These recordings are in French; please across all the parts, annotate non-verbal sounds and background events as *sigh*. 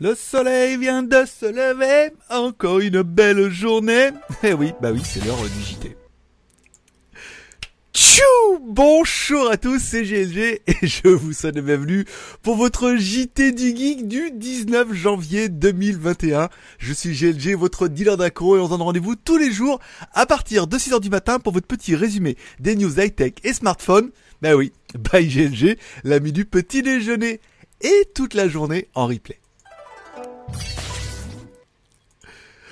Le soleil vient de se lever, encore une belle journée. Eh oui, bah oui, c'est l'heure du JT. Tchou Bonjour à tous, c'est GLG et je vous souhaite la bienvenue pour votre JT du Geek du 19 janvier 2021. Je suis GLG, votre dealer d'accro et on se donne rendez-vous tous les jours à partir de 6h du matin pour votre petit résumé des news high-tech et smartphones. Bah oui, *laughs* bye GLG, l'ami du petit déjeuner et toute la journée en replay.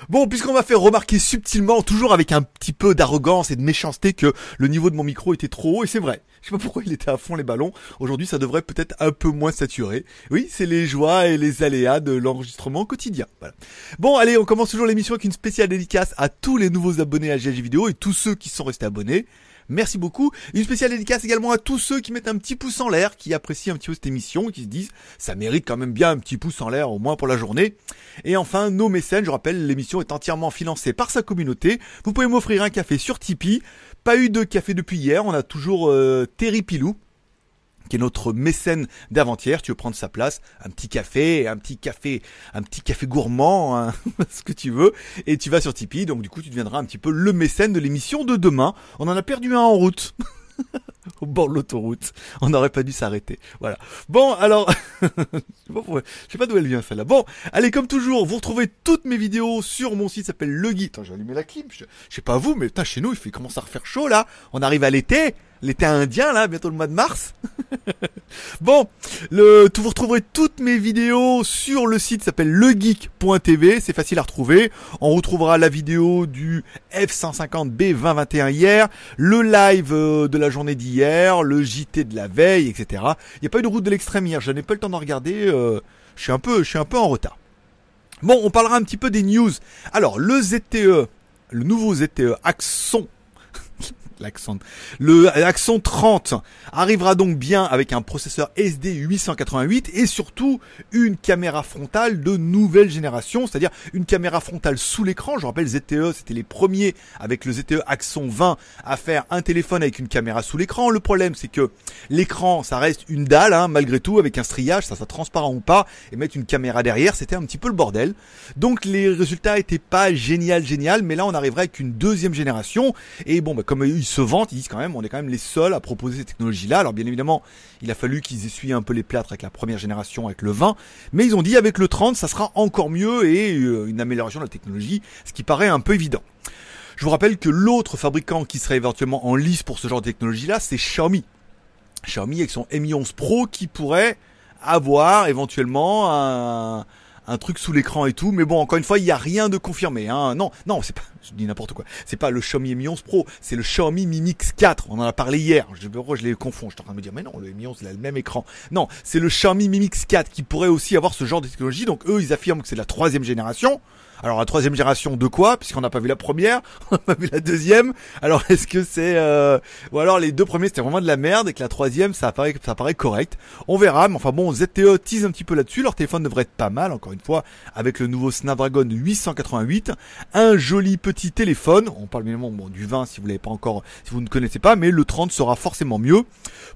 Bon, puisqu'on m'a fait remarquer subtilement, toujours avec un petit peu d'arrogance et de méchanceté, que le niveau de mon micro était trop haut, et c'est vrai. Je sais pas pourquoi il était à fond les ballons. Aujourd'hui, ça devrait peut-être un peu moins saturé. Oui, c'est les joies et les aléas de l'enregistrement quotidien. Bon, allez, on commence toujours l'émission avec une spéciale dédicace à tous les nouveaux abonnés à GG Vidéo et tous ceux qui sont restés abonnés. Merci beaucoup. Une spéciale dédicace également à tous ceux qui mettent un petit pouce en l'air, qui apprécient un petit peu cette émission, qui se disent ça mérite quand même bien un petit pouce en l'air au moins pour la journée. Et enfin, nos mécènes, je rappelle, l'émission est entièrement financée par sa communauté. Vous pouvez m'offrir un café sur Tipeee. Pas eu de café depuis hier, on a toujours euh, Terry Pilou qui est notre mécène d'avant-hier. Tu veux prendre sa place, un petit café, un petit café, un petit café gourmand, hein, *laughs* ce que tu veux, et tu vas sur Tipeee. Donc du coup, tu deviendras un petit peu le mécène de l'émission de demain. On en a perdu un en route. *laughs* au bord de l'autoroute. On n'aurait pas dû s'arrêter. Voilà. Bon, alors, *laughs* je sais pas d'où elle vient celle-là. Bon, allez, comme toujours, vous retrouvez toutes mes vidéos sur mon site, s'appelle Le Guide. Attends, j'ai allumé la clim. Je, sais pas vous, mais putain, chez nous, il fait commence à refaire chaud là. On arrive à l'été l'été indien là, bientôt le mois de mars. *laughs* bon, le, vous retrouverez toutes mes vidéos sur le site s'appelle legeek.tv, c'est facile à retrouver. On retrouvera la vidéo du F150B 2021 hier, le live euh, de la journée d'hier, le JT de la veille, etc. Il n'y a pas eu de route de l'extrême hier, je n'ai pas le temps de regarder, euh, je suis un peu, je suis un peu en retard. Bon, on parlera un petit peu des news. Alors, le ZTE, le nouveau ZTE Axon l'accent. Le Axon 30 arrivera donc bien avec un processeur SD 888 et surtout une caméra frontale de nouvelle génération, c'est-à-dire une caméra frontale sous l'écran. Je rappelle ZTE, c'était les premiers avec le ZTE Axon 20 à faire un téléphone avec une caméra sous l'écran. Le problème, c'est que l'écran, ça reste une dalle, hein, malgré tout, avec un striage, ça soit transparent ou pas, et mettre une caméra derrière, c'était un petit peu le bordel. Donc les résultats étaient pas génial, génial, mais là on arriverait avec une deuxième génération. Et bon, bah, comme ils se vantent, ils disent quand même, on est quand même les seuls à proposer cette technologie-là. Alors bien évidemment, il a fallu qu'ils essuient un peu les plâtres avec la première génération, avec le 20, mais ils ont dit avec le 30, ça sera encore mieux et euh, une amélioration de la technologie, ce qui paraît un peu évident. Je vous rappelle que l'autre fabricant qui serait éventuellement en lice pour ce genre de technologie-là, c'est Xiaomi. Xiaomi avec son Mi 11 Pro qui pourrait avoir éventuellement un, un truc sous l'écran et tout. Mais bon, encore une fois, il n'y a rien de confirmé. Hein. Non, non, c'est pas, je dis n'importe quoi. C'est pas le Xiaomi Mi 11 Pro, c'est le Xiaomi Mi Mix 4. On en a parlé hier. Je, je les confonds. Je suis en train de me dire, mais non, le Mi 11, il a le même écran. Non, c'est le Xiaomi Mi Mix 4 qui pourrait aussi avoir ce genre de technologie. Donc eux, ils affirment que c'est la troisième génération. Alors la troisième génération de quoi? Puisqu'on n'a pas vu la première, *laughs* on n'a pas vu la deuxième. Alors est-ce que c'est euh... ou alors les deux premiers c'était vraiment de la merde et que la troisième ça paraît ça paraît correct? On verra. Mais enfin bon, ZTE tease un petit peu là-dessus. Leur téléphone devrait être pas mal encore une fois avec le nouveau Snapdragon 888, un joli petit téléphone. On parle évidemment du 20 si vous l'avez pas encore, si vous ne connaissez pas, mais le 30 sera forcément mieux.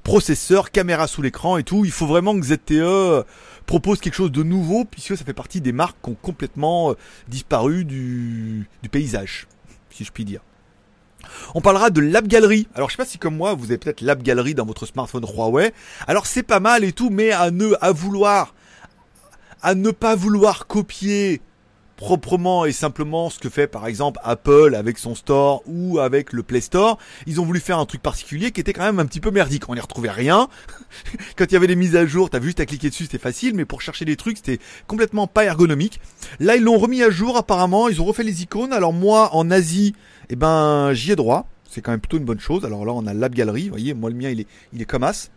Processeur, caméra sous l'écran et tout. Il faut vraiment que ZTE propose quelque chose de nouveau puisque ça fait partie des marques qui ont complètement euh, disparu du, paysage, si je puis dire. On parlera de l'App Gallery. Alors je sais pas si comme moi vous avez peut-être l'App Gallery dans votre smartphone Huawei. Alors c'est pas mal et tout, mais à ne pas vouloir copier proprement et simplement ce que fait par exemple Apple avec son store ou avec le Play Store. Ils ont voulu faire un truc particulier qui était quand même un petit peu merdique. On n'y retrouvait rien. *laughs* quand il y avait des mises à jour, t'as vu juste à cliquer dessus, c'était facile, mais pour chercher des trucs, c'était complètement pas ergonomique. Là, ils l'ont remis à jour apparemment. Ils ont refait les icônes. Alors moi, en Asie, eh ben, j'y ai droit. C'est quand même plutôt une bonne chose. Alors là, on a l'App Gallery. Vous voyez, moi le mien, il est, il est comme as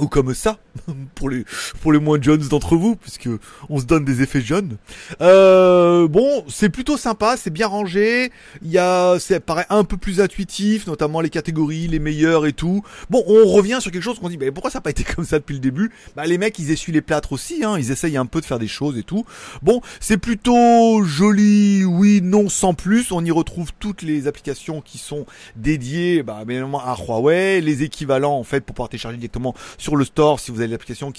ou comme ça *laughs* pour les pour les moins jeunes d'entre vous puisque on se donne des effets jeunes. Euh, bon, c'est plutôt sympa, c'est bien rangé. Il y a, ça paraît un peu plus intuitif, notamment les catégories, les meilleurs et tout. Bon, on revient sur quelque chose qu'on dit, mais pourquoi ça n'a pas été comme ça depuis le début? Bah les mecs, ils essuient les plâtres aussi, hein. Ils essayent un peu de faire des choses et tout. Bon, c'est plutôt joli, oui, non, sans plus. On y retrouve toutes les applications qui sont dédiées, bah évidemment à Huawei, les équivalents en fait pour pouvoir télécharger directement sur le store si vous avez des applications qui sont